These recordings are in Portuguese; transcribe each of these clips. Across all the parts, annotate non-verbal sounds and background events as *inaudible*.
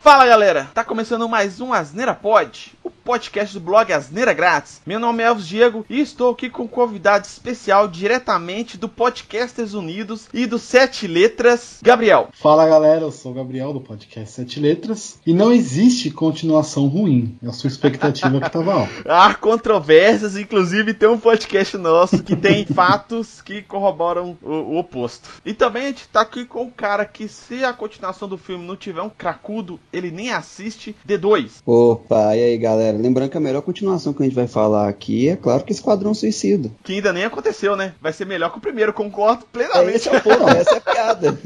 Fala galera, tá começando mais um Asneira Pod, podcast do blog Asneira Grátis. Meu nome é Elvis Diego e estou aqui com um convidado especial diretamente do Podcasters Unidos e do Sete Letras, Gabriel. Fala galera, eu sou o Gabriel do podcast Sete Letras e não existe continuação ruim, é a sua expectativa que tava alta. *laughs* Há controvérsias, inclusive tem um podcast nosso que tem *laughs* fatos que corroboram o, o oposto. E também a gente tá aqui com o cara que se a continuação do filme não tiver um cracudo, ele nem assiste D2. Opa, e aí galera? Lembrando que a melhor continuação que a gente vai falar aqui é claro que Esquadrão Suicida. Que ainda nem aconteceu, né? Vai ser melhor que o primeiro, concordo plenamente. É, esse é o ponto, essa é a piada.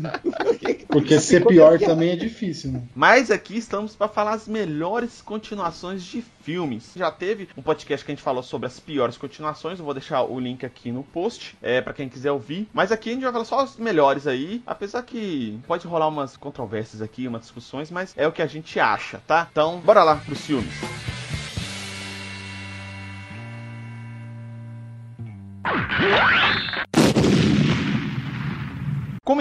*laughs* Porque ser pior também é difícil, né? Mas aqui estamos para falar as melhores continuações de filmes. Já teve um podcast que a gente falou sobre as piores continuações, eu vou deixar o link aqui no post, é para quem quiser ouvir. Mas aqui a gente vai falar só as melhores aí, apesar que pode rolar umas controvérsias aqui, umas discussões, mas é o que a gente acha, tá? Então, bora lá pros filmes.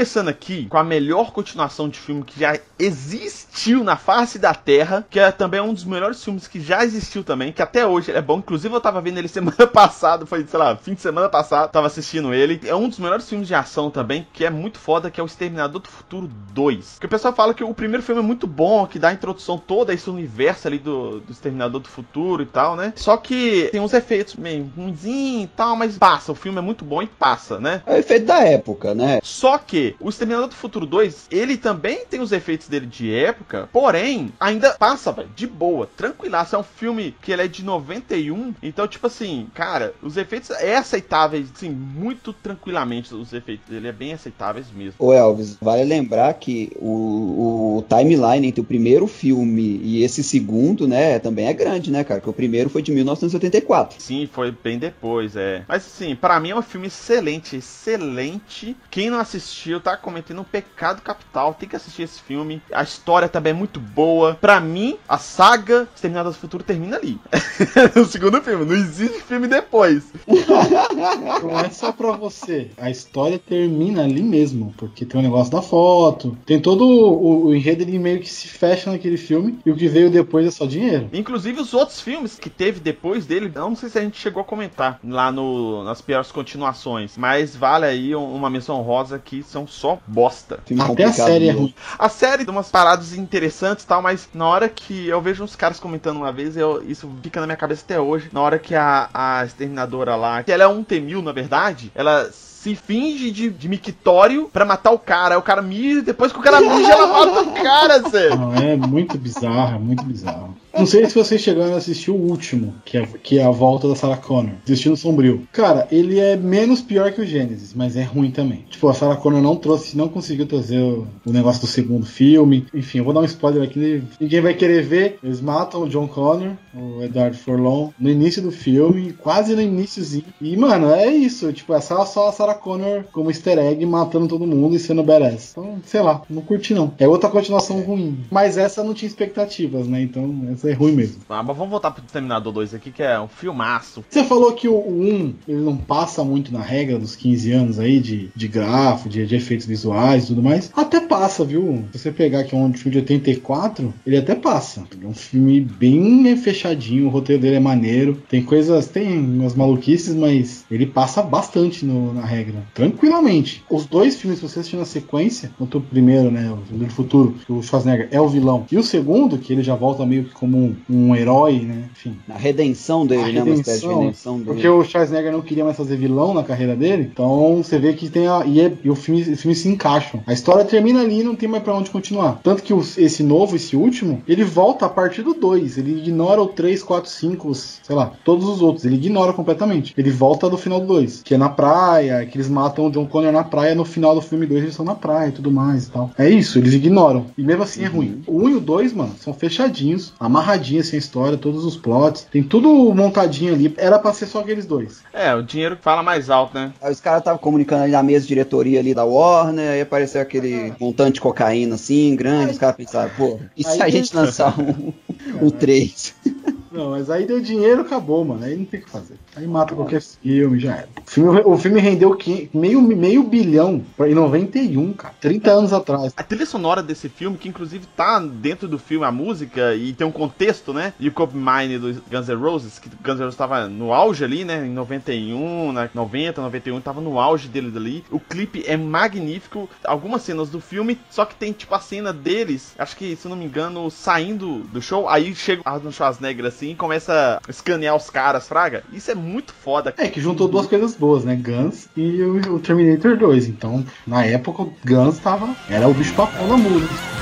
Começando aqui com a melhor continuação de filme que já existiu na face da Terra, que é também um dos melhores filmes que já existiu também, que até hoje é bom. Inclusive eu tava vendo ele *laughs* semana passada, foi, sei lá, fim de semana passado, tava assistindo ele. É um dos melhores filmes de ação também, que é muito foda, que é o Exterminador do Futuro 2. Que o pessoal fala que o primeiro filme é muito bom, que dá a introdução toda a esse universo ali do, do Exterminador do Futuro e tal, né? Só que tem uns efeitos meio ruimzinho e tal, mas passa. O filme é muito bom e passa, né? É o efeito da época, né? Só que o Exterminador do Futuro 2, ele também tem os efeitos dele de época, porém, ainda passa, velho, de boa, tranquilaço. É um filme que ele é de 91, então, tipo assim, cara, os efeitos é aceitáveis, assim, muito tranquilamente os efeitos dele, é bem aceitáveis mesmo. Ô Elvis, vale lembrar que o, o timeline entre o primeiro filme e esse segundo, né, também é grande, né, cara? Que o primeiro foi de 1984. Sim, foi bem depois, é. Mas, assim, para mim é um filme excelente, excelente. Quem não assistiu, tá cometendo um pecado capital. Tem que assistir esse filme. A história também é muito boa. Pra mim, a saga Exterminados do Futuro termina ali. *laughs* no segundo filme. Não existe filme depois. *laughs* Não é só pra você. A história termina ali mesmo. Porque tem o negócio da foto. Tem todo o, o enredo ele meio que se fecha naquele filme. E o que veio depois é só dinheiro. Inclusive os outros filmes que teve depois dele. Não sei se a gente chegou a comentar lá no, nas piores continuações. Mas vale aí uma menção rosa que são só bosta. Até a série é ruim. A série tem umas paradas interessantes e tal, mas na hora que eu vejo uns caras comentando uma vez, eu, isso fica na minha cabeça até hoje. Na hora que a, a exterminadora lá, que ela é um T-1000 na verdade, ela se finge de, de mictório pra matar o cara. Aí o cara mija, depois que o cara mija, ela mata o cara, *laughs* sério. Não, é muito bizarro, é muito bizarro. Não sei se vocês chegaram a assistir o último, que é, que é a volta da Sarah Connor, Destino Sombrio. Cara, ele é menos pior que o Gênesis, mas é ruim também. Tipo, a Sarah Connor não trouxe, não conseguiu trazer o, o negócio do segundo filme. Enfim, eu vou dar um spoiler aqui. Ninguém vai querer ver. Eles matam o John Connor, o Edward Forlon, no início do filme, quase no iníciozinho. E, mano, é isso. Tipo, é só, só a Sarah Connor como easter egg matando todo mundo e sendo badass. Então, sei lá, não curti não. É outra continuação ruim. Mas essa não tinha expectativas, né? Então, é ruim mesmo. Ah, mas vamos voltar pro Terminador 2 aqui, que é um filmaço. Você falou que o, o 1 ele não passa muito na regra dos 15 anos aí de, de grafo, de, de efeitos visuais e tudo mais. Até passa, viu? Se você pegar aqui um filme de 84, ele até passa. É um filme bem fechadinho, o roteiro dele é maneiro. Tem coisas, tem umas maluquices, mas ele passa bastante no, na regra. Tranquilamente. Os dois filmes, se você assistir na sequência, tanto o primeiro, né, o do Futuro, que o Schwarzenegger é o vilão, e o segundo, que ele já volta meio que como um, um herói, né? Enfim. A redenção dele, A né? Uma espécie de redenção, redenção dele. Porque o Schwarzenegger não queria mais fazer vilão na carreira dele, então você vê que tem a. E, é- e o filme, os filmes se encaixam. A história termina ali e não tem mais pra onde continuar. Tanto que os- esse novo, esse último, ele volta a partir do 2. Ele ignora o 3, 4, 5, sei lá, todos os outros. Ele ignora completamente. Ele volta do final do 2. Que é na praia, que eles matam o John Connor na praia. No final do filme 2 eles estão na praia e tudo mais e tal. É isso, eles ignoram. E mesmo assim é ruim. O 1 e o 2, mano, são fechadinhos, amarradinhos assim a história, todos os plots. Tem tudo montadinho ali. Era pra ser só aqueles dois. É, o dinheiro que fala mais alto, né? Aí os caras estavam comunicando ali na mesa de diretoria ali da Warner, aí apareceu aquele montante de cocaína assim, grande, os caras pensaram, pô, e se Aí a gente lançar um, *laughs* um 3? Não, mas aí deu dinheiro, acabou, mano. Aí não tem o que fazer. Aí mata qualquer filme, já era. O filme, o filme rendeu que, meio, meio bilhão em 91, cara. 30 anos atrás. A trilha sonora desse filme, que inclusive tá dentro do filme, a música, e tem um contexto, né? E o Cope Mine do Guns N' Roses, que Guns N' Roses tava no auge ali, né? Em 91, na 90, 91, tava no auge dele dali. O clipe é magnífico. Algumas cenas do filme, só que tem tipo a cena deles, acho que, se não me engano, saindo do show, aí chega Arnold Schwarzenegger assim e começa a escanear os caras, fraga. Isso é muito foda. É, que juntou duas coisas boas, né? Guns e o, Terminator 2. Então, na época, Guns tava. Era o bicho papão da música.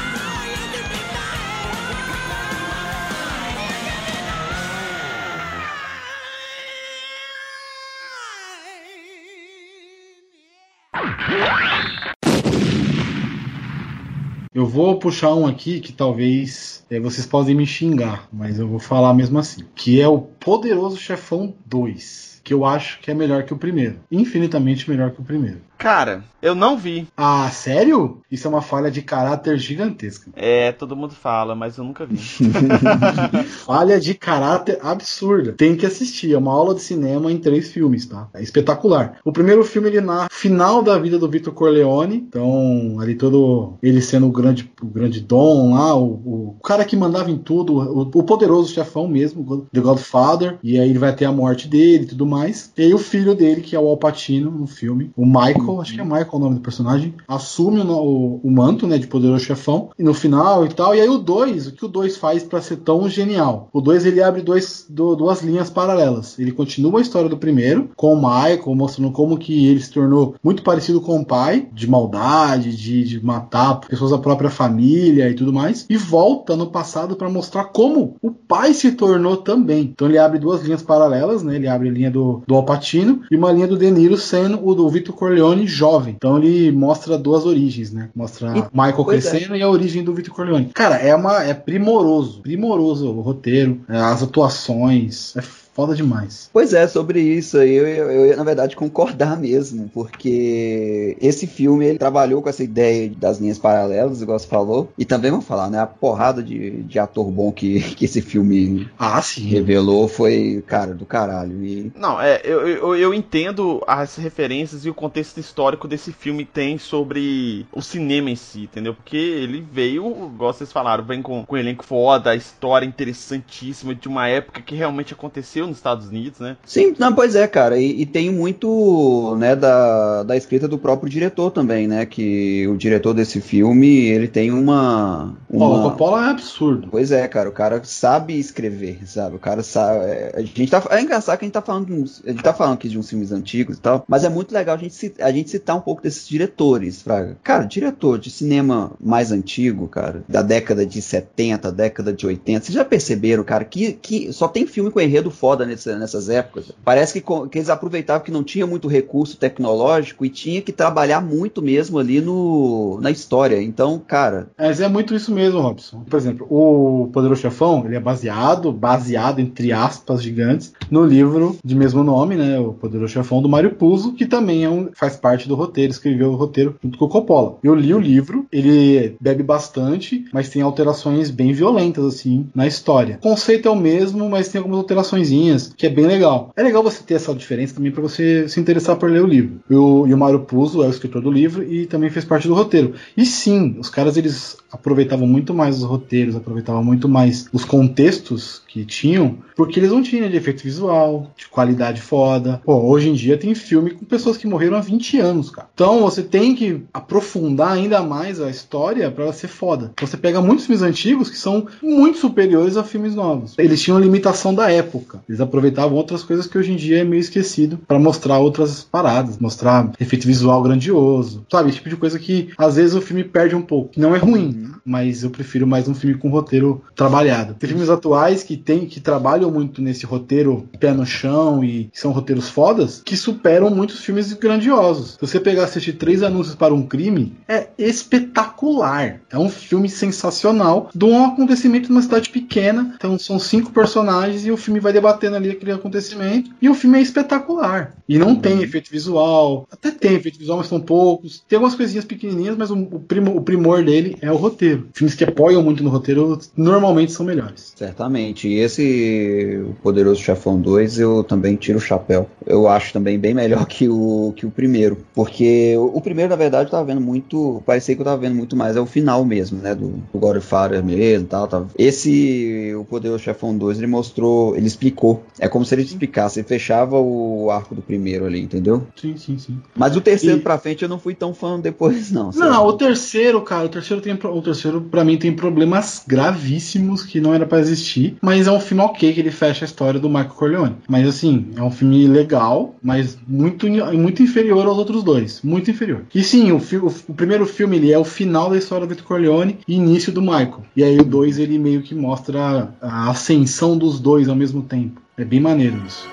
Vou puxar um aqui que talvez é, vocês podem me xingar, mas eu vou falar mesmo assim. Que é o Poderoso Chefão 2. Que eu acho que é melhor que o primeiro. Infinitamente melhor que o primeiro. Cara, eu não vi. Ah, sério? Isso é uma falha de caráter gigantesca. É, todo mundo fala, mas eu nunca vi. *laughs* falha de caráter absurda. Tem que assistir. É uma aula de cinema em três filmes, tá? É espetacular. O primeiro filme ele narra final da vida do Vitor Corleone. Então, ali todo ele sendo o grande, o grande dom lá, o, o cara que mandava em tudo, o, o poderoso chefão mesmo, The Godfather. E aí ele vai ter a morte dele e tudo mais. E aí o filho dele, que é o Alpatino no filme, o Michael Michael, acho que é Michael o nome do personagem, assume o, o, o manto, né, de poderoso chefão, e no final e tal. E aí o 2, o que o 2 faz para ser tão genial? O 2 ele abre dois, do, duas linhas paralelas. Ele continua a história do primeiro, com o Michael, mostrando como que ele se tornou muito parecido com o pai, de maldade, de, de matar pessoas da própria família e tudo mais, e volta no passado para mostrar como o pai se tornou também. Então ele abre duas linhas paralelas, né? Ele abre a linha do, do Alpatino e uma linha do De Niro sendo o do Vitor Corleone Corleone jovem. Então ele mostra duas origens, né? Mostra e, Michael é. crescendo é. e a origem do Vitor Corleone. Cara, é uma é primoroso, primoroso o roteiro, é, as atuações, é foda demais. Pois é, sobre isso aí eu, eu, eu, ia, na verdade, concordar mesmo, porque esse filme ele trabalhou com essa ideia das linhas paralelas, igual você falou, e também vamos falar, né? A porrada de, de ator bom que, *laughs* que esse filme ah, sim. revelou foi, cara, do caralho. E... Não, é, eu, eu, eu entendo as referências e o contexto histórico desse filme tem sobre o cinema em si, entendeu? Porque ele veio, igual vocês falaram, vem com, com um elenco foda, a história interessantíssima de uma época que realmente aconteceu nos Estados Unidos, né? Sim, não, pois é, cara. E, e, tem muito, né, da, da escrita do próprio diretor também, né? Que o diretor desse filme, ele tem uma. uma... O Coppola é absurdo. Pois é, cara. O cara sabe escrever, sabe? O cara sabe. É, a gente tá, é engraçado que a gente tá falando. Uns, a gente tá falando aqui de uns filmes antigos e tal, mas é muito legal a gente, a gente citar um pouco desses diretores, Fraga. Cara, diretor de cinema mais antigo, cara, da década de 70, década de 80, vocês já perceberam, cara, que, que só tem filme com enredo foda foda nessa, nessas épocas. Parece que, que, eles aproveitavam que não tinha muito recurso tecnológico e tinha que trabalhar muito mesmo ali no, na história. Então, cara. Mas é muito isso mesmo, Robson. Por exemplo, o Poderoso Chefão, ele é baseado, baseado, entre aspas, gigantes, no livro de mesmo nome, né? O Poderoso Chefão do Mário Puzo, que também é um, faz parte do roteiro, escreveu o roteiro junto com o Coppola. Eu li o livro, ele bebe bastante, mas tem alterações bem violentas, assim, na história. O conceito é o mesmo, mas tem algumas alterações que é bem legal. É legal você ter essa diferença também para você se interessar por ler o livro. E o, e o Mário Puzo é o escritor do livro e também fez parte do roteiro. E sim, os caras eles aproveitavam muito mais os roteiros, aproveitavam muito mais os contextos que tinham, porque eles não tinham de efeito visual, de qualidade foda. Pô, hoje em dia tem filme com pessoas que morreram há 20 anos, cara. Então você tem que aprofundar ainda mais a história para ela ser foda. Você pega muitos filmes antigos que são muito superiores a filmes novos. Eles tinham limitação da época. Eles aproveitavam outras coisas que hoje em dia é meio esquecido para mostrar outras paradas, mostrar efeito visual grandioso, sabe? Esse tipo de coisa que às vezes o filme perde um pouco. Não é ruim, Uhum. mas eu prefiro mais um filme com roteiro trabalhado. Tem filmes atuais que tem que trabalham muito nesse roteiro pé no chão e são roteiros fodas que superam muitos filmes grandiosos. Se você pegar assistir Três Anúncios para um Crime, é espetacular. É um filme sensacional de um acontecimento numa cidade pequena. Então são cinco personagens e o filme vai debater tendo ali aquele acontecimento. E o filme é espetacular. E não tem Uhum. efeito visual. Até tem efeito visual, mas são poucos. Tem algumas coisinhas pequenininhas, mas o, o, primo- o primor dele é o roteiro. Filmes que apoiam muito no roteiro normalmente são melhores. Certamente. E esse O Poderoso Chefão 2 eu também tiro o chapéu. Eu acho também bem melhor *laughs* que o, que o primeiro. Porque o, o primeiro, na verdade, eu tava vendo muito. Parecia que eu tava vendo muito mais. É o final mesmo, né? Do, do Godfather mesmo e tal, tal. Esse O Poderoso Chefão 2 ele mostrou. Ele explicou. É como se ele explicasse. Ele fechava o arco do primeiro ali, entendeu? Sim, sim, sim. Mas o terceiro E- pra frente eu não fui tão fã depois, *laughs* não. Não, não, o terceiro, cara, o terceiro tem o terceiro para mim tem problemas gravíssimos que não era pra existir, mas é um filme ok que ele fecha a história do Michael Corleone. Mas assim, é um filme legal, mas muito muito inferior aos outros dois, muito inferior. E sim, o, fi- o- o primeiro filme ele é o final da história do Vito Corleone e início do Michael. E aí o dois ele meio que mostra a ascensão dos dois ao mesmo tempo. É bem maneiro isso.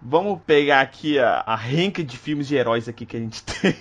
Vamos pegar aqui a, a renca de filmes de heróis aqui que a gente *laughs* tem,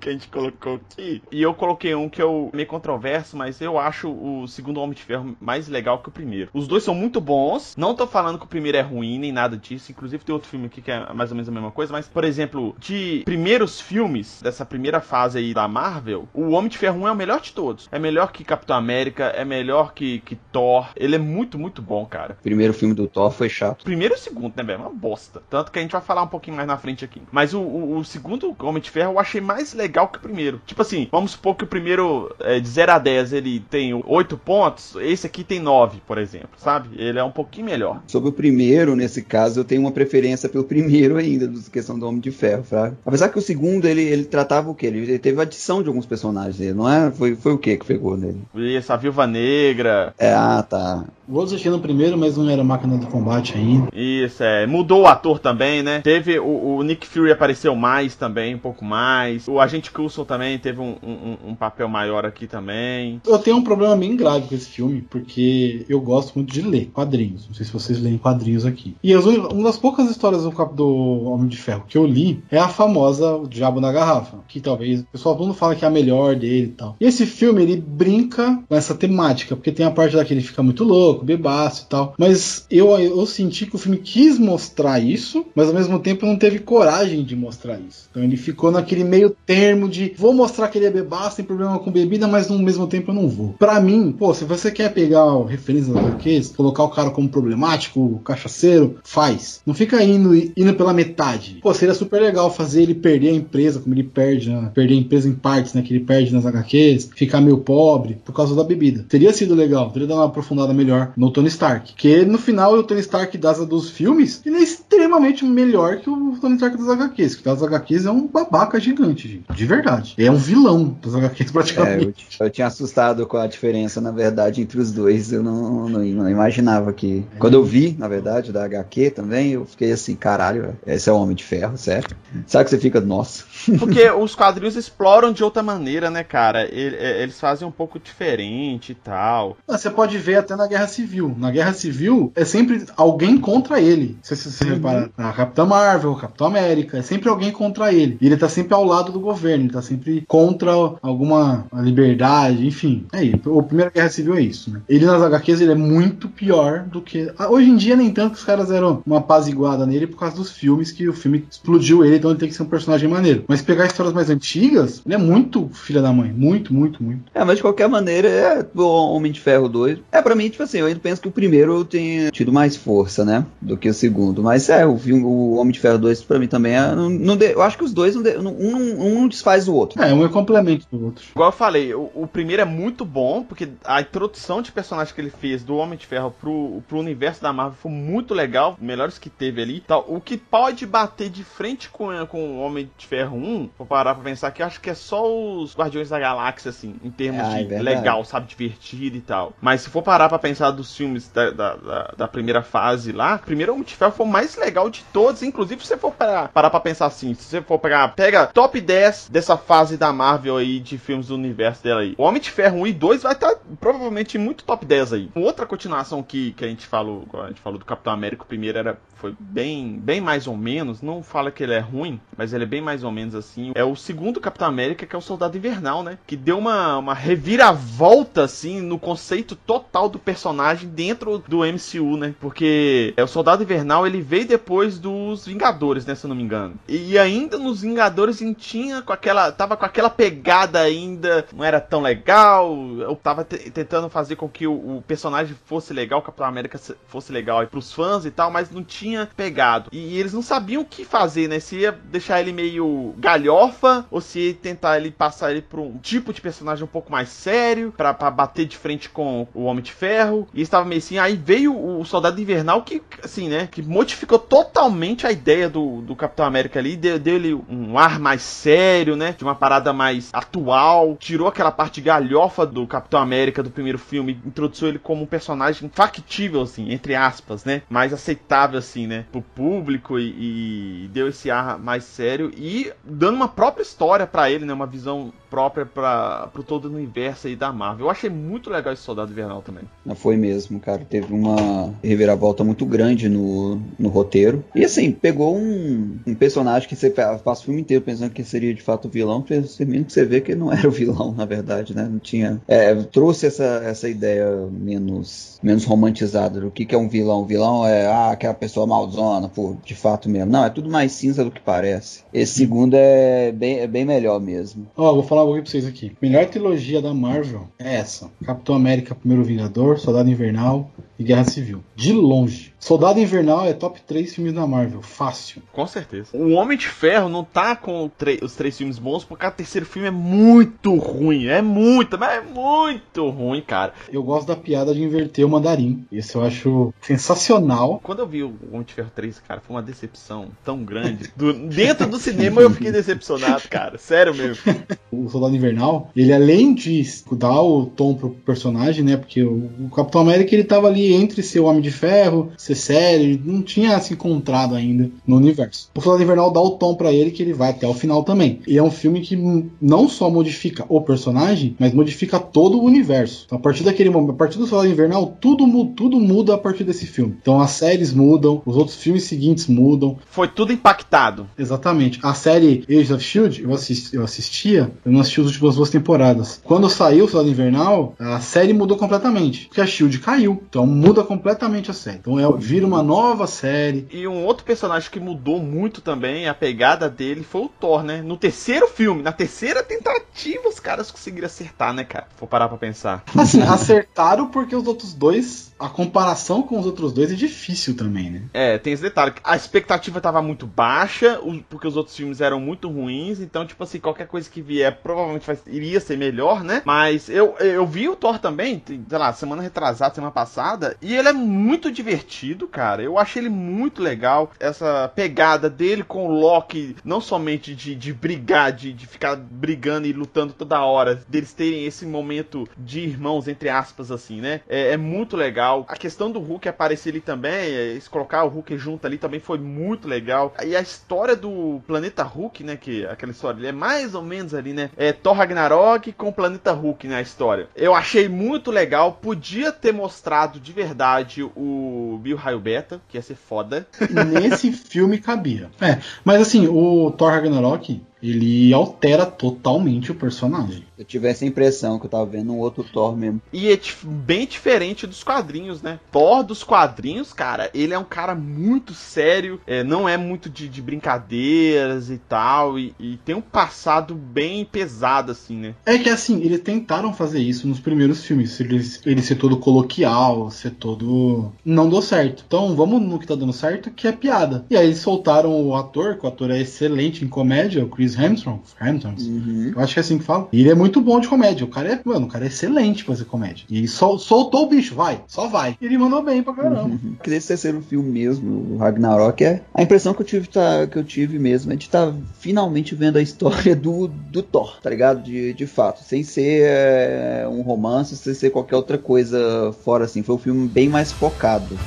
que a gente colocou aqui. E eu coloquei um que é meio controverso, mas eu acho o segundo Homem de Ferro mais legal que o primeiro. Os dois são muito bons. Não tô falando que o primeiro é ruim, nem nada disso. Inclusive tem outro filme aqui que é mais ou menos a mesma coisa. Mas, por exemplo, de primeiros filmes dessa primeira fase aí da Marvel, o Homem de Ferro 1 é o melhor de todos. É melhor que Capitão América, é melhor que, que Thor. Ele é muito, muito bom, cara. O primeiro filme do Thor foi chato. Primeiro e o segundo, né, velho? É uma bosta. Tanto que a gente vai falar um pouquinho mais na frente aqui. Mas o, o, o segundo Homem de Ferro eu achei mais legal que o primeiro. Tipo assim, vamos supor que o primeiro, é, de 0 a 10, ele tem 8 pontos. Esse aqui tem 9, por exemplo, sabe? Ele é um pouquinho melhor. Sobre o primeiro, nesse caso, eu tenho uma preferência pelo primeiro ainda, da questão do Homem de Ferro, fraga. Apesar que o segundo, ele, ele tratava o quê? Ele, ele teve adição de alguns personagens dele, não é? Foi, foi o quê que pegou nele? Isso, a Viúva Negra. É, ah, tá. Vou assistir no primeiro, mas não era máquina de combate ainda. Isso, é. Mudou o ator também, né? Teve o, o Nick Fury apareceu mais também, um pouco mais. O Agente Coulson também teve um, um- um papel maior aqui também. Eu tenho um problema bem grave com esse filme, porque eu gosto muito de ler quadrinhos. Não sei se vocês leem quadrinhos aqui. E as uma das poucas histórias do, do Homem de Ferro que eu li é a famosa O Diabo na Garrafa, que talvez o pessoal todo mundo fala que é a melhor dele e tal. E esse filme ele brinca com essa temática, porque tem a parte lá que ele fica muito louco, bebaço e tal. Mas eu, eu senti que o filme quis mostrar isso, mas ao mesmo tempo não teve coragem de mostrar isso. Então ele ficou naquele meio termo de vou mostrar que ele é bebaço, tem problema com bebida, mas no mesmo tempo eu não vou. Pra mim, pô, se você quer pegar o referência das HQs, colocar o cara como problemático, cachaceiro, faz. Não fica indo, indo pela metade. Pô, seria super legal fazer ele perder a empresa, como ele perde, né? perder a empresa em partes, né? Que ele perde nas HQs, ficar meio pobre por causa da bebida. Teria sido legal, teria dado uma aprofundada melhor no Tony Stark. Que no final o Tony Stark das dos filmes, ele é extremamente melhor que o Tony Stark das HQs. Que das HQs é um babaca gigante, gente. De verdade. É um vilão das HQs É, eu, praticamente. eu tinha assustado com a diferença, na verdade, entre os dois. Eu não, não, não imaginava que. Quando eu vi, na verdade, da HQ também, eu fiquei assim, caralho, esse é o Homem de Ferro, certo? Sabe que você fica, nossa. Porque os quadrinhos exploram de outra maneira, né, cara? É, Eles fazem um pouco diferente e tal. Ah, Você pode ver até na Guerra Civil. Na Guerra Civil é sempre alguém contra ele. Se você se reparar, a Capitã Marvel, Capitão América, é sempre alguém contra ele. E ele tá sempre ao lado do governo, ele tá sempre contra alguma liberdade, enfim. É isso. O Primeira Guerra Civil é isso, né? Ele nas HQs ele é muito pior do que. Ah, Hoje em dia, nem tanto que os caras deram uma apaziguada nele por causa dos filmes, que o filme explodiu ele, então ele tem que ser um personagem maneiro. Mas pegar histórias mais antigas, ele é muito filha da mãe. Muito, muito, muito. É, mas de qualquer maneira, é o Homem de Ferro 2. É, pra mim, tipo assim, eu ainda penso que o primeiro tenha tido mais força, né? Do que o segundo. Mas é, o, filme- o Homem de Ferro 2, pra mim também, é, não, não de- eu acho que os dois, não de- um, não- um desfaz o outro. É, um é complemento do outro. Igual eu falei, o, o primeiro é muito bom, porque a introdução de personagem que ele fez do Homem de Ferro pro, pro universo da Marvel foi muito legal, melhores que teve ali. Tal. O que pode bater de frente com, com o Homem de Ferro 1, vou parar pra pensar que eu acho que é só os Guardiões da Galáxia, assim, em termos Ah, é de verdade. legal, sabe, divertido e tal. Mas se for parar pra pensar dos filmes da, da, da- da primeira fase lá, o primeiro Homem de Ferro foi o mais legal de todos, inclusive se você for parar, parar pra pensar assim, se você for pegar, pega top 10 dessa fase da Marvel aí de filmes do universo dela aí. O Homem de Ferro 1 e 2 vai estar tá, provavelmente muito top 10 aí. Outra continuação que, que a gente falou, a gente falou do Capitão América, o primeiro era foi bem, bem mais ou menos, não fala que ele é ruim, mas ele é bem mais ou menos assim. É o segundo Capitão América, que é o Soldado Invernal, né? Que deu uma, uma reviravolta, assim, no conceito total do personagem dentro do MCU, né? Porque é o Soldado Invernal, ele veio depois dos Vingadores, né? Se eu não me engano. E ainda nos Vingadores ele tinha com aquela. Tava com aquela pegada ainda, não era tão legal. Eu tava tentando fazer com que o, o, personagem fosse legal, o Capitão América fosse legal aí pros fãs e tal, mas não tinha pegado. E eles não sabiam o que fazer, né? Se ia deixar ele meio galhofa ou se tentar ele passar ele pra um tipo de personagem um pouco mais sério, para bater de frente com o Homem de Ferro. E estava meio assim, aí veio o Soldado Invernal que, assim, né, que modificou totalmente a ideia do, do Capitão América ali, deu, deu ele um ar mais sério, né, de uma parada mais atual, tirou aquela parte galhofa do Capitão América do primeiro filme, introduziu ele como um personagem factível, assim, entre aspas, né, mais aceitável, assim, né, pro público e, e deu esse ar mais sério e dando uma própria história para ele, né, uma visão própria para pro todo o universo aí da Marvel. Eu achei muito legal esse Soldado Invernal também. Não foi mesmo, cara. Teve uma reviravolta muito grande no, no roteiro. E assim, pegou um, um personagem que você passa o filme inteiro pensando que seria de fato o vilão, termina que você vê que não era o vilão, na verdade, né? Não tinha. É, trouxe essa, essa ideia menos, menos romantizada do que, que é um vilão. O vilão é ah, aquela pessoa malzona, pô, de fato mesmo. Não, é tudo mais cinza do que parece. Esse segundo é bem, é bem melhor mesmo. Ó, oh, vou falar um pouquinho pra vocês aqui. Melhor trilogia da Marvel é essa: Capitão América, Primeiro Vingador, Soldado Invernal e Guerra Civil. De longe. Soldado Invernal é top 3 filmes da Marvel, fácil. Com certeza. O Homem de Ferro não tá com os três filmes bons, porque o terceiro filme é muito ruim. É muito, mas é muito ruim, cara. Eu gosto da piada de inverter o mandarim. Isso eu acho sensacional. Quando eu vi o Homem de Ferro 3, cara, foi uma decepção tão grande. Do, dentro do cinema eu fiquei decepcionado, cara. Sério mesmo. *laughs* o Soldado Invernal, ele além de dar o tom pro personagem, né? Porque o, o Capitão América ele tava ali entre ser o Homem de Ferro, ser sério, não tinha se encontrado ainda no universo. O Soldado Invernal dá o tom para ele que ele vai até o final também. E é um filme que não só modifica o personagem, mas modifica todo o universo. Então, a partir daquele momento, a partir do Soldado Invernal, tudo, tudo muda a partir desse filme. Então as séries mudam, os outros filmes seguintes mudam. Foi tudo impactado. Exatamente. A série Age of Shield, eu, assisti, eu assistia, eu não assisti as últimas duas temporadas. Quando saiu o Soldado Invernal, a série mudou completamente. Porque a Shield caiu. Então muda completamente a série. Então é, vira uma nova série. E um outro personagem que mudou muito também, a pegada dele, foi o Thor, né? No terceiro filme, na terceira tentativa, os caras conseguiram acertar, né, cara? Vou parar pra pensar. Assim, *laughs* acertaram porque os outros dois a comparação com os outros dois é difícil também, né? É, tem esse detalhe. A expectativa tava muito baixa, porque os outros filmes eram muito ruins, então, tipo assim, qualquer coisa que vier provavelmente vai, iria ser melhor, né? Mas eu, eu vi o Thor também, sei lá, semana retrasada, semana passada, e ele é muito divertido, cara. Eu achei ele muito legal. Essa pegada dele com o Loki, não somente de, de brigar, de, de ficar brigando e lutando toda hora, deles terem esse momento de irmãos, entre aspas, assim, né? É, é muito legal. A questão do Hulk aparecer ali também, é, colocar o Hulk junto ali também foi muito legal. E a história do planeta Hulk, né, que aquela história é mais ou menos ali, né, é Thor Ragnarok com o planeta Hulk, né, história. Eu achei muito legal, podia ter mostrado de verdade o Bill Raio Beta, que ia ser foda. Nesse filme cabia. É, mas assim, o Thor Ragnarok, ele altera totalmente o personagem. Eu tive essa impressão que eu tava vendo um outro Thor mesmo. E é bem diferente dos quadrinhos, né? Thor dos quadrinhos, cara, ele é um cara muito sério, é, não é muito de, de brincadeiras e tal, e, e, tem um passado bem pesado, assim, né? É que assim, eles tentaram fazer isso nos primeiros filmes, ele, ele ser todo coloquial, ser todo. Não deu certo. Então vamos no que tá dando certo, que é piada. E aí eles soltaram o ator, que o ator é excelente em comédia, o Chris Hemsworth. Hemsworth. Uhum. Eu acho que é assim que fala. E ele é muito bom de comédia. O cara é, mano, o cara é excelente pra fazer comédia. E sol, soltou o bicho, vai, só vai. E ele mandou bem pra caramba. Uhum. Que esse terceiro filme mesmo, o Ragnarok, é a impressão que eu tive, tá, que eu tive mesmo é de estar tá finalmente vendo a história do, do Thor, tá ligado? De, de fato, sem ser é, um romance, sem ser qualquer outra coisa fora assim. Foi um filme bem mais focado.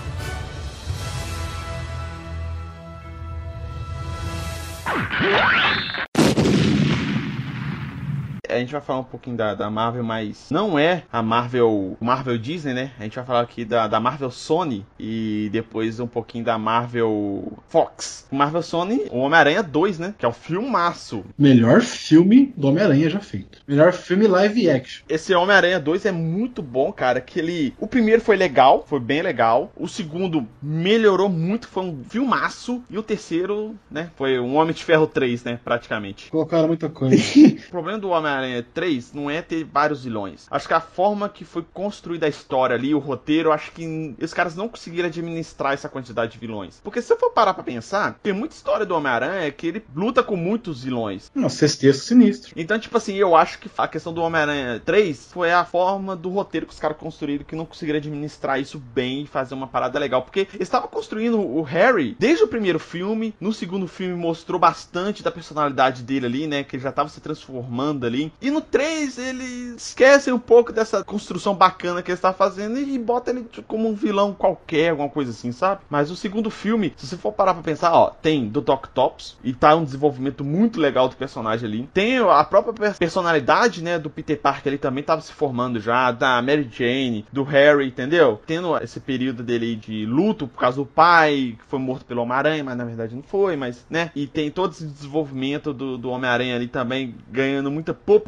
A gente vai falar um pouquinho da, da Marvel, mas não é a Marvel Marvel Disney, né? A gente vai falar aqui da, da Marvel Sony e depois um pouquinho da Marvel Fox. Marvel Sony, o Homem-Aranha 2, né? Que é o filmaço. Melhor filme do Homem-Aranha já feito. Melhor filme live action. Esse Homem-Aranha 2 é muito bom, cara. Que ele. O primeiro foi legal, foi bem legal. O segundo melhorou muito, foi um filmaço. E o terceiro, né? Foi um Homem de Ferro 3, né? Praticamente. Colocaram muita coisa. *laughs* o problema do Homem-Aranha 3 não é ter vários vilões. Acho que a forma que foi construída a história ali, o roteiro, acho que os caras não conseguiram administrar essa quantidade de vilões. Porque se eu for parar pra pensar, tem muita história do Homem-Aranha que ele luta com muitos vilões. Nossa, sexteto sinistro. Então, tipo assim, eu acho que a questão do Homem-Aranha 3 foi a forma do roteiro que os caras construíram que não conseguiram administrar isso bem e fazer uma parada legal. Porque eles estavam construindo o Harry desde o primeiro filme. No segundo filme mostrou bastante da personalidade dele ali, né? Que ele já tava se transformando ali. E no 3 eles esquecem um pouco dessa construção bacana que eles estavam fazendo e bota ele como um vilão qualquer, alguma coisa assim, sabe? Mas o segundo filme, se você for parar pra pensar, ó, tem do Doc Tops e tá um desenvolvimento muito legal do personagem ali. Tem a própria personalidade, né, do Peter Parker ali também tava se formando já, da Mary Jane, do Harry, entendeu? Tendo esse período dele de luto por causa do pai, que foi morto pelo Homem-Aranha, mas na verdade não foi, mas, né? E tem todo esse desenvolvimento do, do Homem-Aranha ali também ganhando muita popularidade,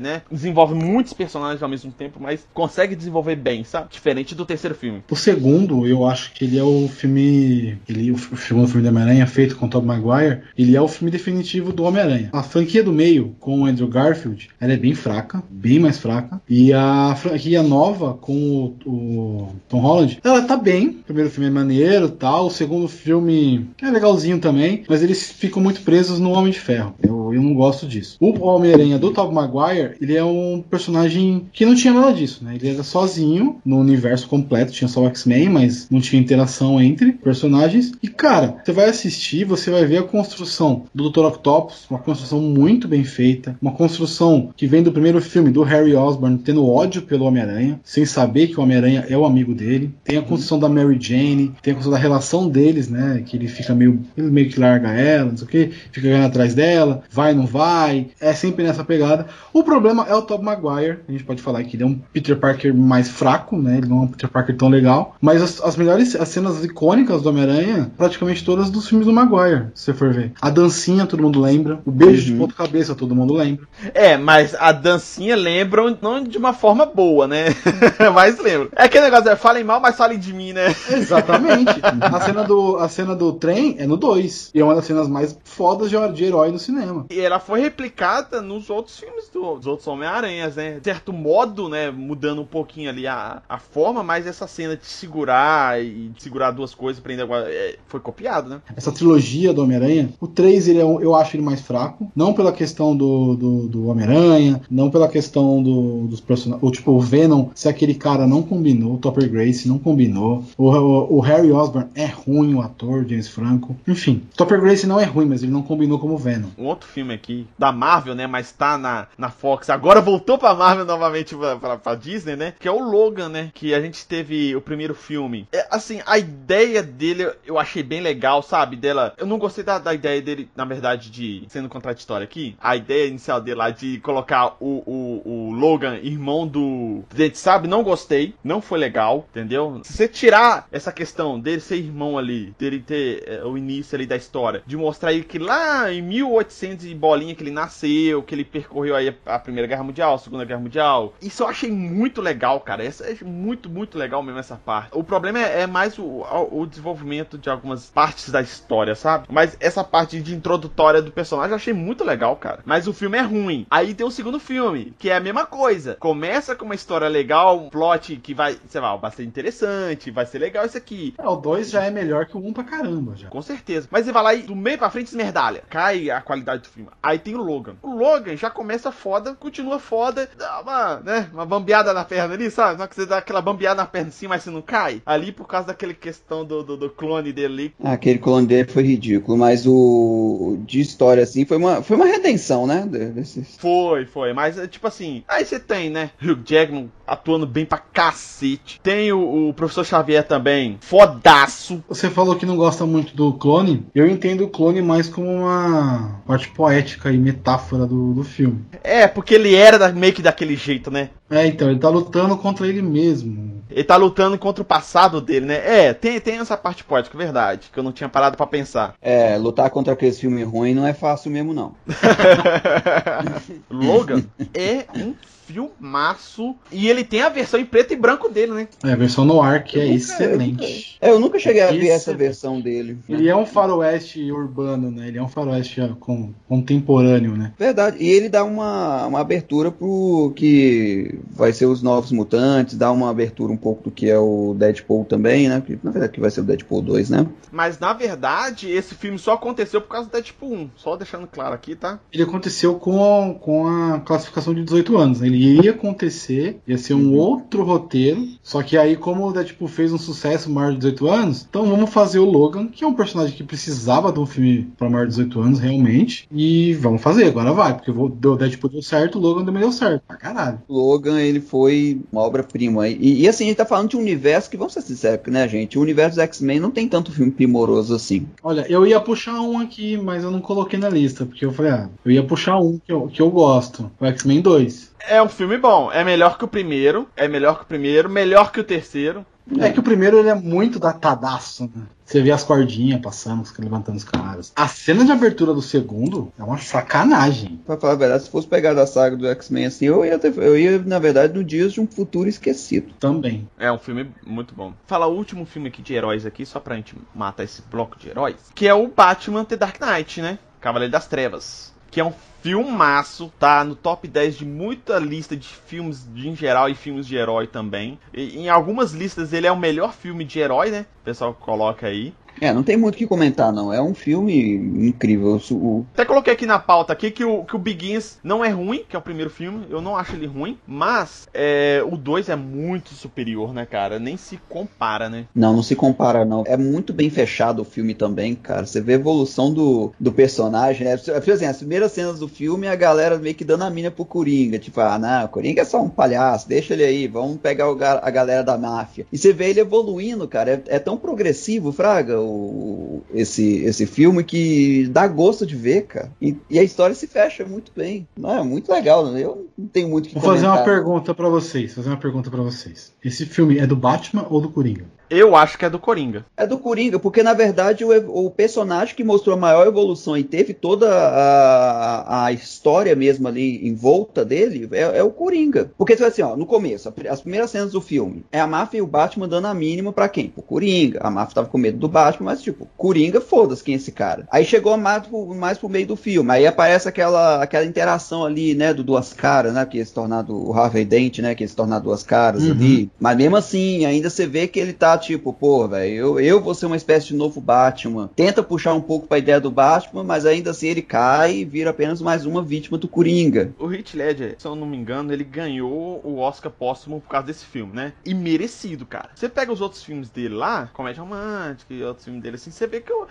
né? Desenvolve muitos personagens ao mesmo tempo, mas consegue desenvolver bem, sabe? Diferente do terceiro filme. O segundo, eu acho que ele é o filme. Ele, o segundo filme do Homem-Aranha, feito com o Tobey Maguire, ele é o filme definitivo do Homem-Aranha. A franquia do meio, com o Andrew Garfield, ela é bem fraca, bem mais fraca. E a franquia nova, com o, o Tom Holland, ela tá bem. O primeiro filme é maneiro tal. O segundo filme é legalzinho também, mas eles ficam muito presos no Homem de Ferro. Eu, eu não gosto disso. O Homem-Aranha do Tobey Maguire, ele é um personagem que não tinha nada disso, né? Ele era sozinho no universo completo, tinha só o X-Men, mas não tinha interação entre personagens. E cara, você vai assistir, você vai ver a construção do Dr. Octopus, uma construção muito bem feita, uma construção que vem do primeiro filme do Harry Osborn tendo ódio pelo Homem-Aranha, sem saber que o Homem-Aranha é o amigo dele. Tem a construção da Mary Jane, tem a construção da relação deles, né? Que ele fica meio, ele meio que larga ela, não sei o que, fica ganhando atrás dela, vai, não vai, é sempre nessa pegada. O problema é o Tobey Maguire, a gente pode falar que ele é um Peter Parker mais fraco, né? Ele não é um Peter Parker tão legal, mas as, as melhores as cenas icônicas do Homem-Aranha, praticamente todas dos filmes do Maguire, se você for ver. A dancinha todo mundo lembra, o beijo uhum. de ponta cabeça todo mundo lembra. É, mas a dancinha lembram não de uma forma boa, né? *laughs* mas lembra. É aquele negócio, é, falem mal, mas falem de mim, né? Exatamente. *laughs* a, cena do, a cena do trem é no 2. E é uma das cenas mais fodas de, de herói no cinema. E ela foi replicada nos outros filmes do, dos outros Homem-Aranhas, né? De certo modo, né? Mudando um pouquinho ali a, a forma, mas essa cena de segurar e de segurar duas coisas, prender agora, é, foi copiado, né? Essa trilogia do Homem-Aranha, o 3 ele é, eu acho ele mais fraco. Não pela questão do, do, do Homem-Aranha, não pela questão do, dos personagens. Tipo, o Venom, se aquele cara não combinou, o Topper Grace não combinou. O, o, o, Harry Osborn é ruim, o ator, James Franco. Enfim, Topper Grace não é ruim, mas ele não combinou como Venom. Um outro filme aqui, da Marvel, né? Mas tá na, na Fox. Agora voltou pra Marvel novamente pra, pra, pra Disney, né? Que é o Logan, né? Que a gente teve o primeiro filme. É, assim, a ideia dele eu achei bem legal, sabe? Dela. Eu não gostei da, da ideia dele, na verdade, de. Sendo contraditório aqui. A ideia inicial dele lá de colocar o, o, o Logan, irmão do. Gente sabe, não gostei. Não foi legal, entendeu? Se você tirar essa questão dele ser irmão ali, dele ter é, o início ali da história, de mostrar aí que lá em 1800 e bolinha que ele nasceu, que ele percorreu aí a, Primeira Guerra Mundial, a Segunda Guerra Mundial. Isso eu achei muito legal, cara. Essa é muito, muito legal mesmo essa parte. O problema é, é mais o, o, desenvolvimento de algumas partes da história, sabe? Mas essa parte de introdutória do personagem eu achei muito legal, cara. Mas o filme é ruim. Aí tem o segundo filme, que é a mesma coisa. Começa com uma história legal, um plot que vai, sei lá, vai ser interessante, vai ser legal isso aqui. É, o 2 já é melhor que o 1 um pra caramba, já. Com certeza. Mas você vai lá e do meio pra frente esmerdalha. Cai a qualidade do filme. Aí tem o Logan. O Logan já começa foda, continua foda, dá uma, né, uma bambeada na perna ali, sabe? Só que você dá aquela bambeada na perna assim, mas você não cai. Ali por causa daquela questão do, do, do clone dele ali. Ah, aquele clone dele foi ridículo, mas o de história assim foi uma, foi uma redenção, né? Desse... Foi, foi. Mas tipo assim, aí você tem, né? Hugh Jackman atuando bem pra cacete. Tem o, o professor Xavier também, fodaço. Você falou que não gosta muito do clone. Eu entendo o clone mais como uma parte poética e metáfora do, do filme. É, porque ele era da, meio que daquele jeito, né? É, então, ele tá lutando contra ele mesmo. Ele tá lutando contra o passado dele, né? É, tem, tem essa parte poética, verdade, que eu não tinha parado para pensar. É, lutar contra aqueles filmes ruins não é fácil mesmo, não. *laughs* *laughs* Logan é um filmaço. E ele tem a versão em preto e branco dele, né? É, a versão no ar, que é nunca, excelente. É, eu nunca cheguei a ver essa versão dele. Ele é um faroeste urbano, né? Ele é um faroeste com, contemporâneo, né? Verdade. E ele dá uma, uma abertura pro que vai ser os Novos Mutantes, dá uma abertura um pouco do que é o Deadpool também, né? Que, na verdade que vai ser o Deadpool 2, né? Mas na verdade, esse filme só aconteceu por causa do Deadpool 1. Só deixando claro aqui, tá? Ele aconteceu com a, com a classificação de 18 anos. Ele ia acontecer, ia ser um uhum. outro roteiro. Só que aí, como o Deadpool fez um sucesso maior de 18 anos, então vamos fazer o Logan, que é um personagem que precisava de um filme para maior de 18 anos, realmente. E vamos fazer, agora vai, porque o Deadpool deu certo, o Logan também deu certo. Pra caralho. Logan, ele foi uma obra-prima. E, e, assim, a gente tá falando de um universo que, vamos ser sinceros, né, gente? O universo dos X-Men não tem tanto filme primoroso assim. Olha, eu ia puxar um aqui, mas eu não coloquei na lista, porque eu falei, ah, eu ia puxar um que eu, que eu gosto, o X-Men 2. É um filme bom. É melhor que o primeiro. É melhor que o primeiro. Melhor que o terceiro. É que o primeiro ele é muito datadaço, né? Você vê as cordinhas passando, levantando os caras. A cena de abertura do segundo é uma sacanagem. Pra falar a verdade, se fosse pegar da saga do X-Men assim, eu ia, ter, eu ia, na verdade, no Dias de um Futuro Esquecido. Também. É um filme muito bom. Fala o último filme aqui de heróis aqui, só pra gente matar esse bloco de heróis. Que é o Batman The Dark Knight, né? Cavaleiro das Trevas. Que é um filmaço, tá no top 10 de muita lista de filmes de, em geral e filmes de herói também. E, em algumas listas ele é o melhor filme de herói, né? O pessoal coloca aí. É, não tem muito o que comentar, não. É um filme incrível. O... Até coloquei aqui na pauta aqui que o, que o Begins não é ruim, que é o primeiro filme. Eu não acho ele ruim, mas é, o 2 é muito superior, né, cara? Nem se compara, né? Não, não se compara, não. É muito bem fechado o filme também, cara. Você vê a evolução do, do personagem, né? Por exemplo, as primeiras cenas do filme, a galera meio que dando a mina pro Coringa. Tipo, ah, não, o Coringa é só um palhaço, deixa ele aí, vamos pegar o, a galera da máfia. E você vê ele evoluindo, cara. É, é tão progressivo, Fraga, o, esse, esse filme que dá gosto de ver, cara. E, e a história se fecha muito bem. Não, é muito legal, né? Eu não tenho muito que Vou comentar. fazer uma pergunta para vocês. Fazer uma pergunta para vocês. Esse filme é do Batman ou do Coringa? Eu acho que é do Coringa. É do Coringa, porque na verdade o, o personagem que mostrou a maior evolução e teve toda a, a história mesmo ali em volta dele é, é o Coringa. Porque assim, ó, no começo, as primeiras cenas do filme é a máfia e o Batman dando a mínima para quem? Pro Coringa. A máfia tava com medo do Batman, mas tipo, Coringa, foda-se quem é esse cara. Aí chegou mais pro, mais pro meio do filme. Aí aparece aquela, aquela interação ali, né, do Duas Caras, né, que ia se tornar do o Harvey Dent, né, que ia se tornar Duas Caras uhum. ali. Mas mesmo assim, ainda você vê que ele tá tipo, pô, velho, eu, eu vou ser uma espécie de novo Batman. Tenta puxar um pouco pra ideia do Batman, mas ainda assim ele cai e vira apenas mais uma vítima do Coringa. O Heath Ledger, se eu não me engano, ele ganhou o Oscar póstumo por causa desse filme, né? E merecido, cara. Você pega os outros filmes dele lá, Comédia Romântica e outros filmes dele assim, você vê que eu,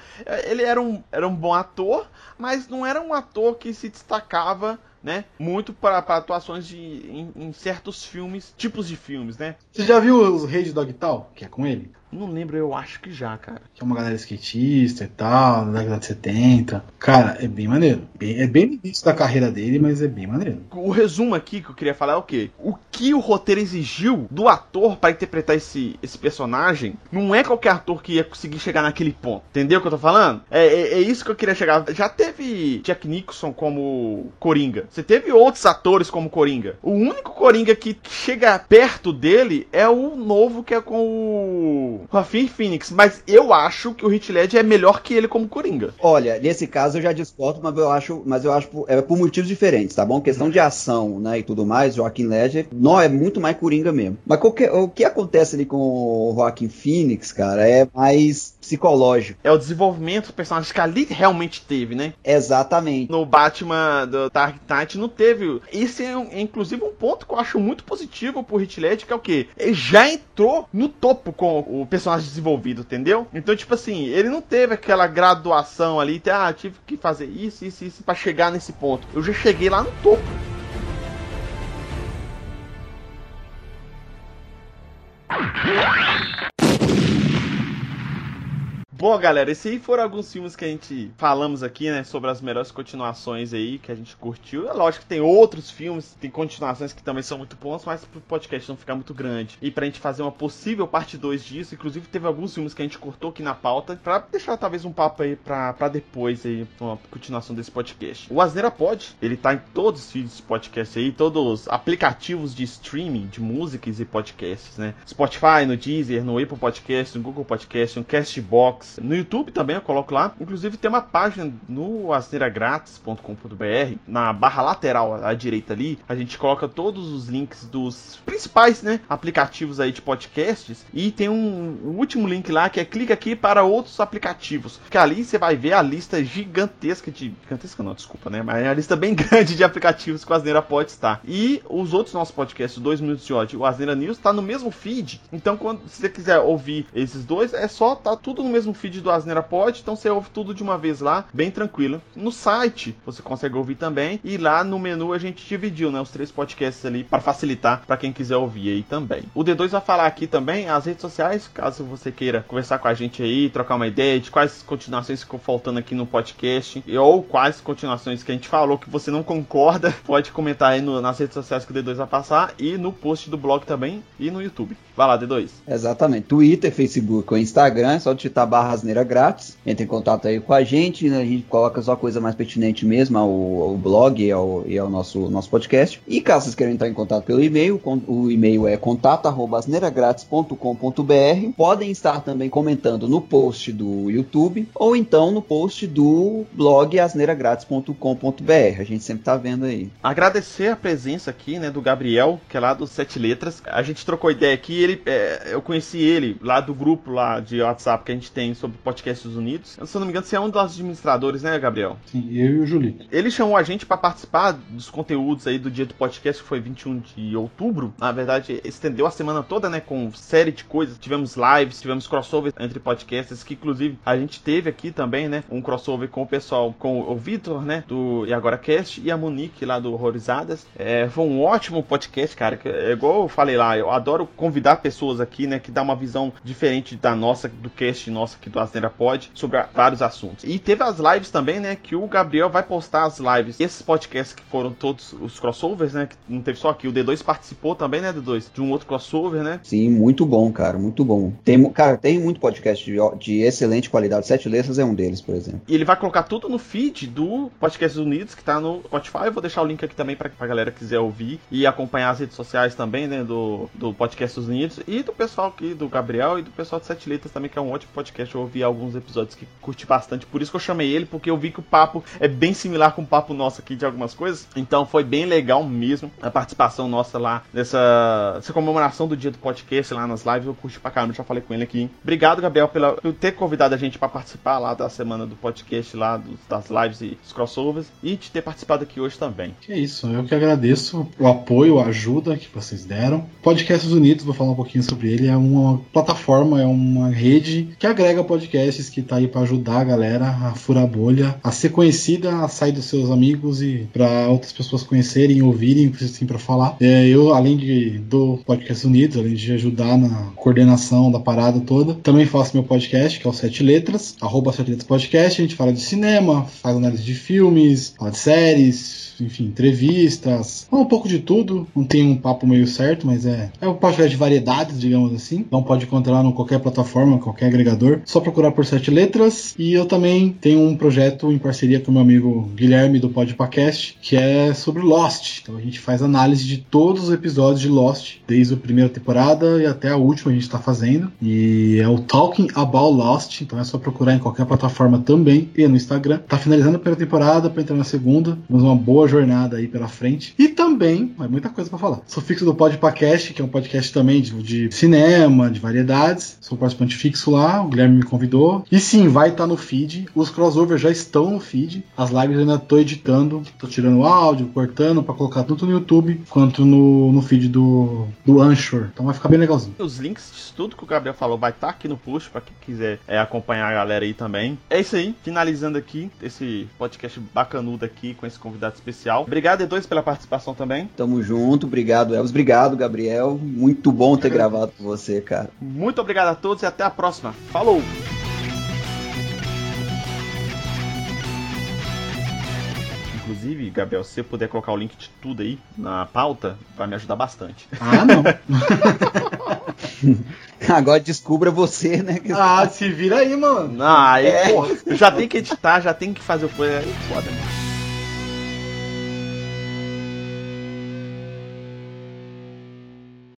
ele era um, era um bom ator, mas não era um ator que se destacava né? Muito para atuações de, em, em, certos filmes, tipos de filmes, né? Você já viu os Reis de Dogtal, que é com ele? Não lembro, eu acho que já, cara. Que é uma galera skatista e tal, na década de 70. Cara, é bem maneiro. é bem no início da carreira dele, mas é bem maneiro. O resumo aqui que eu queria falar é o quê? O que o roteiro exigiu do ator para interpretar esse, esse personagem não é qualquer ator que ia conseguir chegar naquele ponto. Entendeu o que eu tô falando? É, é, é isso que eu queria chegar. Já teve Jack Nicholson como Coringa. Você teve outros atores como Coringa. O único Coringa que chega perto dele é o novo que é com o Joaquin Phoenix, mas eu acho que o Heath Ledger é melhor que ele como Coringa. Olha, nesse caso eu já discordo, mas eu acho, mas eu acho é por motivos diferentes, tá bom? Questão de ação, né, e tudo mais, Joaquim Ledger, não é muito mais Coringa mesmo. Mas qualquer, o que acontece ali com o Joaquim Phoenix, cara, é mais psicológico. É o desenvolvimento do personagem que ali realmente teve, né? Exatamente. No Batman do Dark Knight não teve. Esse é, inclusive um ponto que eu acho muito positivo pro Heath Ledger, que é o quê? Ele já entrou no topo com o personagem desenvolvido, entendeu? Então, tipo assim, ele não teve aquela graduação ali, ah, tive que fazer isso, isso, isso para chegar nesse ponto. Eu já cheguei lá no topo. Bom, galera, esses aí foram alguns filmes que a gente falamos aqui, né? Sobre as melhores continuações aí que a gente curtiu. É lógico que tem outros filmes, tem continuações que também são muito bons, mas pro podcast não ficar muito grande. E pra gente fazer uma possível parte 2 disso, inclusive teve alguns filmes que a gente cortou aqui na pauta, pra deixar talvez um papo aí pra, pra depois aí, uma continuação desse podcast. O Asneira Pod, ele tá em todos os feeds de podcast aí, todos os aplicativos de streaming de músicas e podcasts, né? Spotify, no Deezer, no Apple Podcast, no Google Podcast, no Castbox, no YouTube também eu coloco lá. Inclusive tem uma página no asneiragratis.com.br, na barra lateral à direita ali, a gente coloca todos os links dos principais, né, aplicativos aí de podcasts e tem um, um último link lá que é clica aqui para outros aplicativos, que ali você vai ver a lista gigantesca de gigantesca não, desculpa, né, mas é a lista bem *laughs* grande de aplicativos que o Asneira pode estar. E os outros nossos podcasts, 2 minutos de ódio, o Asneira News tá no mesmo feed. Então quando você quiser ouvir esses dois, é só tá tudo no mesmo feed do Asneira Pod, então você ouve tudo de uma vez lá, bem tranquilo. No site você consegue ouvir também e lá no menu a gente dividiu, né, os três podcasts ali para facilitar para quem quiser ouvir aí também. O D2 vai falar aqui também as redes sociais, caso você queira conversar com a gente aí, trocar uma ideia de quais continuações ficou faltando aqui no podcast ou quais continuações que a gente falou que você não concorda, *laughs* pode comentar aí no, nas redes sociais que o D2 vai passar e no post do blog também e no YouTube. Vai lá, D2. Exatamente. Twitter, Facebook ou Instagram, é só digitar barra asneira grátis. Entre em contato aí com a gente, né? a gente coloca só coisa mais pertinente mesmo ao, ao blog e ao, e ao nosso, nosso podcast. E caso vocês queiram entrar em contato pelo e-mail, o e-mail é contato.asneiragratis.com.br. Podem estar também comentando no post do YouTube ou então no post do blog asneiragratis.com.br. A gente sempre tá vendo aí. Agradecer a presença aqui, né, do Gabriel, que é lá do Sete Letras. A gente trocou ideia aqui, ele, é, eu conheci ele lá do grupo lá de WhatsApp que a gente tem sobre podcasts unidos. Se eu não me engano, você é um dos administradores, né, Gabriel? Sim, eu e o Julito. Ele chamou a gente para participar dos conteúdos aí do dia do podcast, que foi 21 de outubro. Na verdade, estendeu a semana toda, né, com série de coisas. Tivemos lives, tivemos crossover entre podcasts, que inclusive a gente teve aqui também, né, um crossover com o pessoal, com o Vitor, né, do E Agora Cast e a Monique lá do Horrorizadas. É, foi um ótimo podcast, cara. É igual eu falei lá, eu adoro convidar pessoas aqui, né, que dá uma visão diferente da nossa, do cast nossa aqui do Asneira Pod, sobre vários assuntos. E teve as lives também, né, que o Gabriel vai postar as lives. Esses podcasts que foram todos os crossovers, né, que não teve só aqui. O D2 participou também, né, D2, de um outro crossover, né? Sim, muito bom, cara, muito bom. Tem, cara, tem muito podcast de, de excelente qualidade. Sete Letras é um deles, por exemplo. E ele vai colocar tudo no feed do Podcast Unidos, que tá no Spotify. Eu vou deixar o link aqui também pra, pra galera que quiser ouvir e acompanhar as redes sociais também, né, do, do Podcast Unidos e do pessoal aqui, do Gabriel e do pessoal de Sete Letras também, que é um ótimo podcast. Eu ouvi alguns episódios que curti bastante, por isso que eu chamei ele, porque eu vi que o papo é bem similar com o papo nosso aqui de algumas coisas. Então foi bem legal mesmo a participação nossa lá nessa, nessa comemoração do dia do podcast lá nas lives. Eu curti pra caramba, já falei com ele aqui. Obrigado, Gabriel, pela, por ter convidado a gente para participar lá da semana do podcast lá, dos, das lives e dos crossovers, e de ter participado aqui hoje também. Que é isso, eu que agradeço o apoio, a ajuda que vocês deram. Podcasts Unidos, vou falar um pouquinho sobre ele, é uma plataforma, é uma rede que agrega podcasts que tá aí para ajudar a galera a furar a bolha, a ser conhecida, a sair dos seus amigos e para outras pessoas conhecerem, ouvirem, assim para falar. É, eu, além de do Podcast Unidos, além de ajudar na coordenação da parada toda, também faço meu podcast, que é o Sete Letras, arroba Sete Letras Podcast, a gente fala de cinema, faz análise de filmes, fala de séries, enfim, entrevistas, um pouco de tudo. Não tem um papo meio certo, mas é, é um podcast de variedades, digamos assim. Então pode encontrar em qualquer plataforma, qualquer agregador. Só procurar por Sete Letras. E eu também tenho um projeto em parceria com meu amigo Guilherme do Podpacast, que é sobre Lost. Então a gente faz análise de todos os episódios de Lost, desde a primeira temporada e até a última a gente está fazendo. E é o Talking About Lost. Então é só procurar em qualquer plataforma também e no Instagram. Tá finalizando a primeira temporada para entrar na segunda. Temos uma boa jornada aí pela frente. E também, é muita coisa para falar. Sou fixo do Podpacast, que é um podcast também de, de cinema, de variedades. Sou participante fixo lá, o Guilherme me convidou. E sim, vai estar tá no feed. Os crossovers já estão no feed. As lives eu ainda tô editando, tô tirando o áudio, cortando para colocar tanto no YouTube quanto no, no feed do, do Anchor. Então vai ficar bem legalzinho. Os links de tudo que o Gabriel falou vai estar tá aqui no post para quem quiser é, acompanhar a galera aí também. É isso aí, finalizando aqui esse podcast bacanudo aqui com esse convidado especial. Obrigado, E2, pela participação também. Tamo junto, obrigado, Elvis. Obrigado, Gabriel. Muito bom ter *laughs* gravado com você, cara. Muito obrigado a todos e até a próxima. Falou! Gabriel, se você puder colocar o link de tudo aí na pauta, vai me ajudar bastante. Ah, não. *laughs* Agora descubra você, né? ah, se vira aí, mano. Ah, aí, É. porra, eu já tenho que editar, já tenho que fazer o. É foda, né?